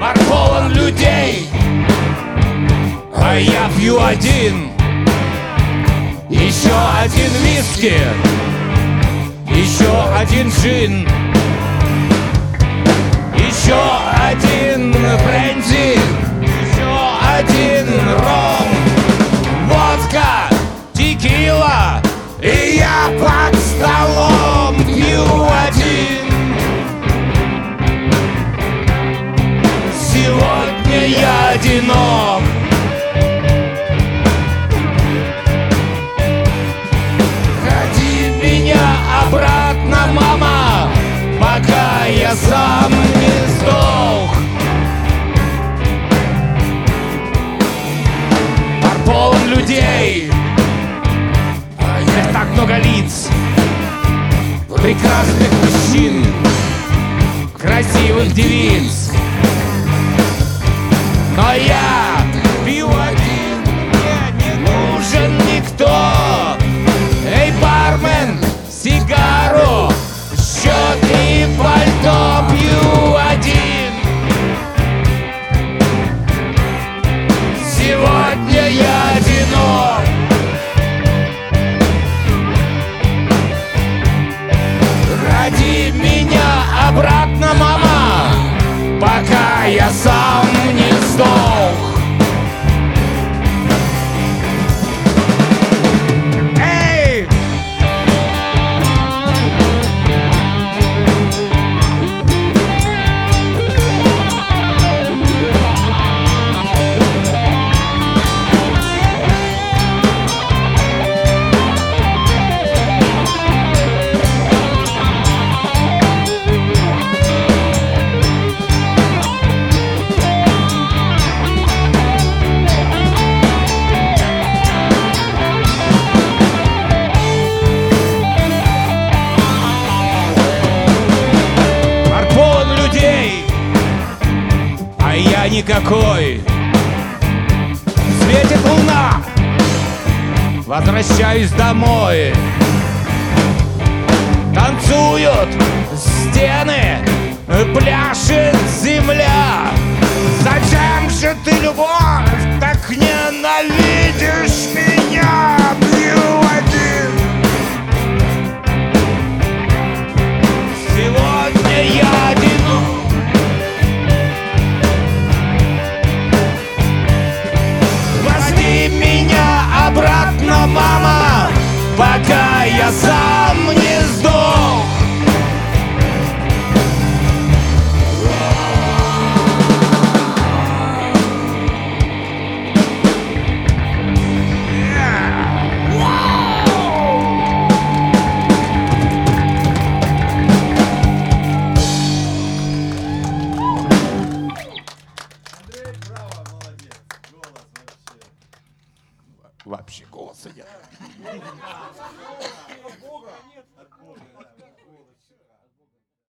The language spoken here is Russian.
Бар полон людей, а я пью один. Еще один виски, еще один джин. Еще один бренди, еще один ром. Водка, текила, и я пошел Сегодня я одинок. Ходи меня обратно, мама Пока я сам не сдох. Бар людей Здесь так много лиц. Прекрасных мужчин Красивых девиц но я никакой. Светит луна, возвращаюсь домой. Танцуют стены, пляшет земля. Зачем же ты, любовь, так ненавидишь Вообще голоса нет.